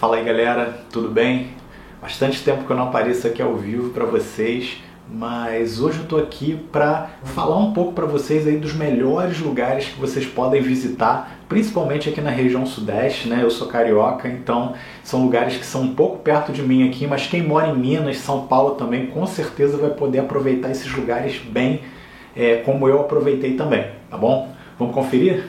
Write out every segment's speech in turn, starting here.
Fala aí galera, tudo bem? Bastante tempo que eu não apareço aqui ao vivo para vocês, mas hoje eu tô aqui para falar um pouco para vocês aí dos melhores lugares que vocês podem visitar, principalmente aqui na região sudeste, né? Eu sou carioca, então são lugares que são um pouco perto de mim aqui, mas quem mora em Minas, São Paulo também, com certeza vai poder aproveitar esses lugares bem é, como eu aproveitei também, tá bom? Vamos conferir?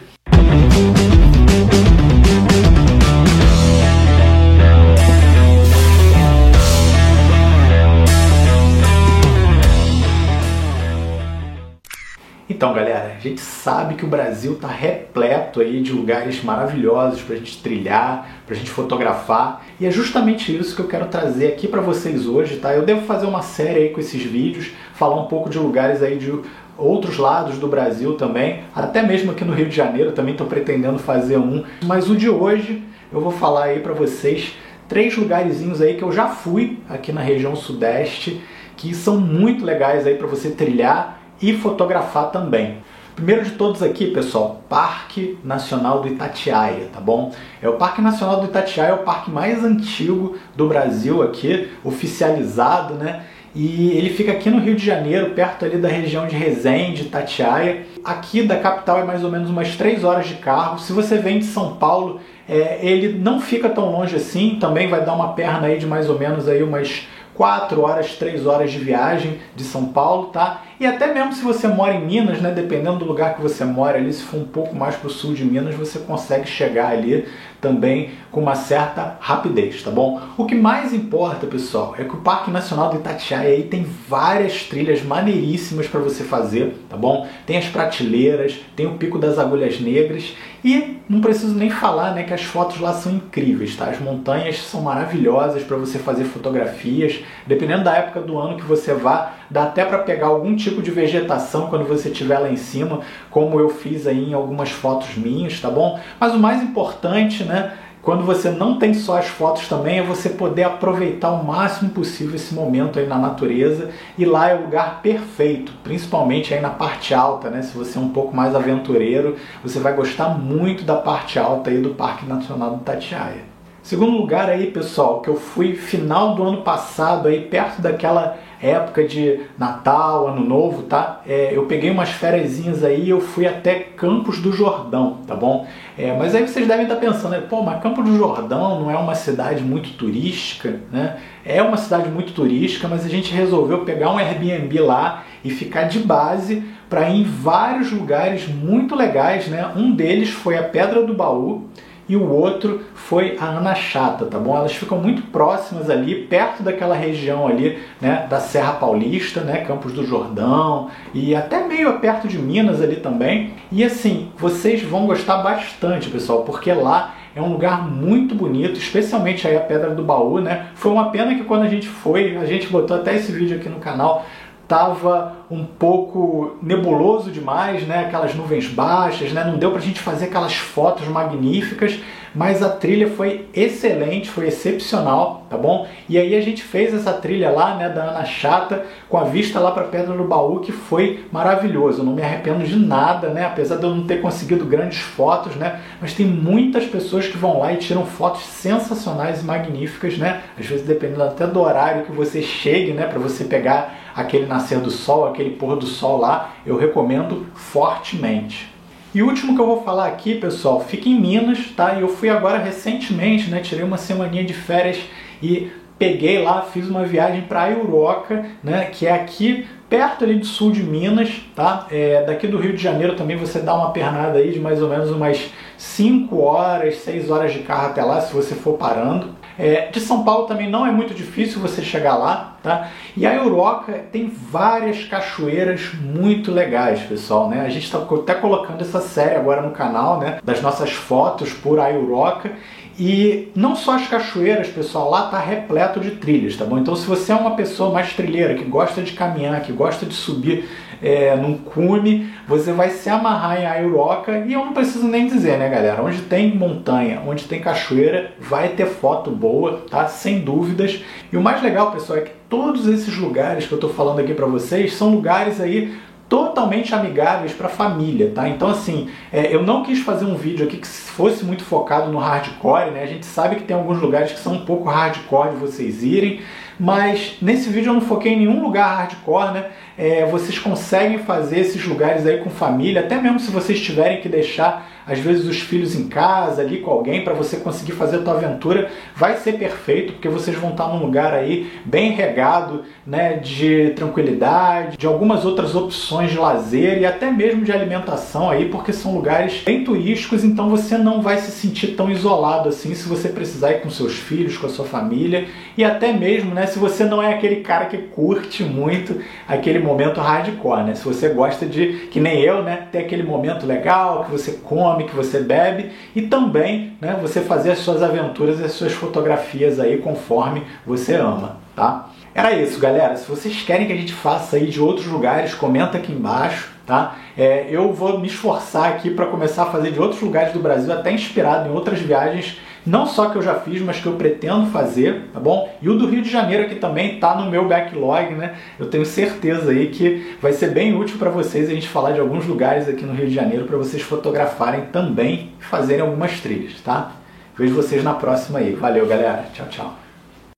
Então, galera, a gente sabe que o Brasil está repleto aí de lugares maravilhosos para a gente trilhar, para a gente fotografar, e é justamente isso que eu quero trazer aqui para vocês hoje, tá? Eu devo fazer uma série aí com esses vídeos, falar um pouco de lugares aí de outros lados do Brasil também, até mesmo aqui no Rio de Janeiro também estou pretendendo fazer um, mas o de hoje eu vou falar aí para vocês três lugarzinhos aí que eu já fui aqui na região sudeste, que são muito legais aí para você trilhar e fotografar também. Primeiro de todos aqui, pessoal, Parque Nacional do Itatiaia, tá bom? É o Parque Nacional do Itatiaia é o parque mais antigo do Brasil aqui, oficializado, né? E ele fica aqui no Rio de Janeiro, perto ali da região de Resende, Itatiaia. Aqui da capital é mais ou menos umas 3 horas de carro. Se você vem de São Paulo, é, ele não fica tão longe assim, também vai dar uma perna aí de mais ou menos aí umas 4 horas, 3 horas de viagem de São Paulo, tá? E até mesmo se você mora em Minas, né, dependendo do lugar que você mora ali, se for um pouco mais para o sul de Minas, você consegue chegar ali também com uma certa rapidez, tá bom? O que mais importa, pessoal, é que o Parque Nacional do Itatiaia aí tem várias trilhas maneiríssimas para você fazer, tá bom? Tem as prateleiras, tem o Pico das Agulhas Negras e não preciso nem falar, né, que as fotos lá são incríveis, tá? As montanhas são maravilhosas para você fazer fotografias, dependendo da época do ano que você vá, dá até para pegar algum tipo de vegetação quando você estiver lá em cima, como eu fiz aí em algumas fotos minhas, tá bom? Mas o mais importante, né, quando você não tem só as fotos também, é você poder aproveitar o máximo possível esse momento aí na natureza e lá é o lugar perfeito, principalmente aí na parte alta, né? Se você é um pouco mais aventureiro, você vai gostar muito da parte alta aí do Parque Nacional do Tatiaia. Segundo lugar aí, pessoal, que eu fui final do ano passado aí perto daquela época de Natal, Ano Novo, tá? É, eu peguei umas férias aí eu fui até Campos do Jordão, tá bom? É, mas aí vocês devem estar pensando, né? pô, mas Campos do Jordão não é uma cidade muito turística, né? É uma cidade muito turística, mas a gente resolveu pegar um Airbnb lá e ficar de base para ir em vários lugares muito legais, né? Um deles foi a Pedra do Baú, e o outro foi a Ana Chata, tá bom? Elas ficam muito próximas ali, perto daquela região ali, né, da Serra Paulista, né, Campos do Jordão e até meio perto de Minas ali também. E assim, vocês vão gostar bastante, pessoal, porque lá é um lugar muito bonito, especialmente aí a Pedra do Baú, né? Foi uma pena que quando a gente foi, a gente botou até esse vídeo aqui no canal, estava um pouco nebuloso demais, né? Aquelas nuvens baixas, né? Não deu para a gente fazer aquelas fotos magníficas, mas a trilha foi excelente, foi excepcional, tá bom? E aí a gente fez essa trilha lá, né, da Ana Chata, com a vista lá para Pedra do Baú, que foi maravilhoso. Eu não me arrependo de nada, né? Apesar de eu não ter conseguido grandes fotos, né? Mas tem muitas pessoas que vão lá e tiram fotos sensacionais e magníficas, né? Às vezes dependendo até do horário que você chegue, né, para você pegar aquele nascer do sol, aquele pôr do sol lá, eu recomendo fortemente. E o último que eu vou falar aqui, pessoal, fica em Minas, tá? Eu fui agora recentemente, né? Tirei uma semaninha de férias e peguei lá, fiz uma viagem para Uroca, né? Que é aqui perto ali do sul de Minas, tá? É, daqui do Rio de Janeiro também você dá uma pernada aí de mais ou menos umas 5 horas, 6 horas de carro até lá, se você for parando. É, de São Paulo também não é muito difícil você chegar lá, tá? E a Euroca tem várias cachoeiras muito legais, pessoal, né? A gente está até colocando essa série agora no canal, né? Das nossas fotos por a Euroca. E não só as cachoeiras, pessoal, lá tá repleto de trilhas, tá bom? Então se você é uma pessoa mais trilheira, que gosta de caminhar, que gosta de subir é, num cume, você vai se amarrar em Aiuroca e eu não preciso nem dizer, né, galera? Onde tem montanha, onde tem cachoeira, vai ter foto boa, tá? Sem dúvidas. E o mais legal, pessoal, é que todos esses lugares que eu tô falando aqui para vocês são lugares aí totalmente amigáveis para a família, tá? Então assim, é, eu não quis fazer um vídeo aqui que fosse muito focado no hardcore, né? A gente sabe que tem alguns lugares que são um pouco hardcore de vocês irem, mas nesse vídeo eu não foquei em nenhum lugar hardcore, né? É, vocês conseguem fazer esses lugares aí com família, até mesmo se vocês tiverem que deixar às vezes os filhos em casa, ali com alguém, para você conseguir fazer a tua aventura, vai ser perfeito, porque vocês vão estar num lugar aí bem regado, né, de tranquilidade, de algumas outras opções de lazer e até mesmo de alimentação aí, porque são lugares bem turísticos, então você não vai se sentir tão isolado assim se você precisar ir com seus filhos, com a sua família e até mesmo, né, se você não é aquele cara que curte muito aquele momento hardcore, né? Se você gosta de, que nem eu, né, ter aquele momento legal, que você come come, que você bebe e também né, você fazer as suas aventuras e as suas fotografias aí conforme você ama, tá? Era isso, galera. Se vocês querem que a gente faça aí de outros lugares, comenta aqui embaixo, tá? É, eu vou me esforçar aqui para começar a fazer de outros lugares do Brasil, até inspirado em outras viagens não só que eu já fiz, mas que eu pretendo fazer, tá bom? E o do Rio de Janeiro aqui também tá no meu backlog, né? Eu tenho certeza aí que vai ser bem útil para vocês a gente falar de alguns lugares aqui no Rio de Janeiro para vocês fotografarem também e fazerem algumas trilhas, tá? Vejo vocês na próxima aí. Valeu, galera. Tchau, tchau.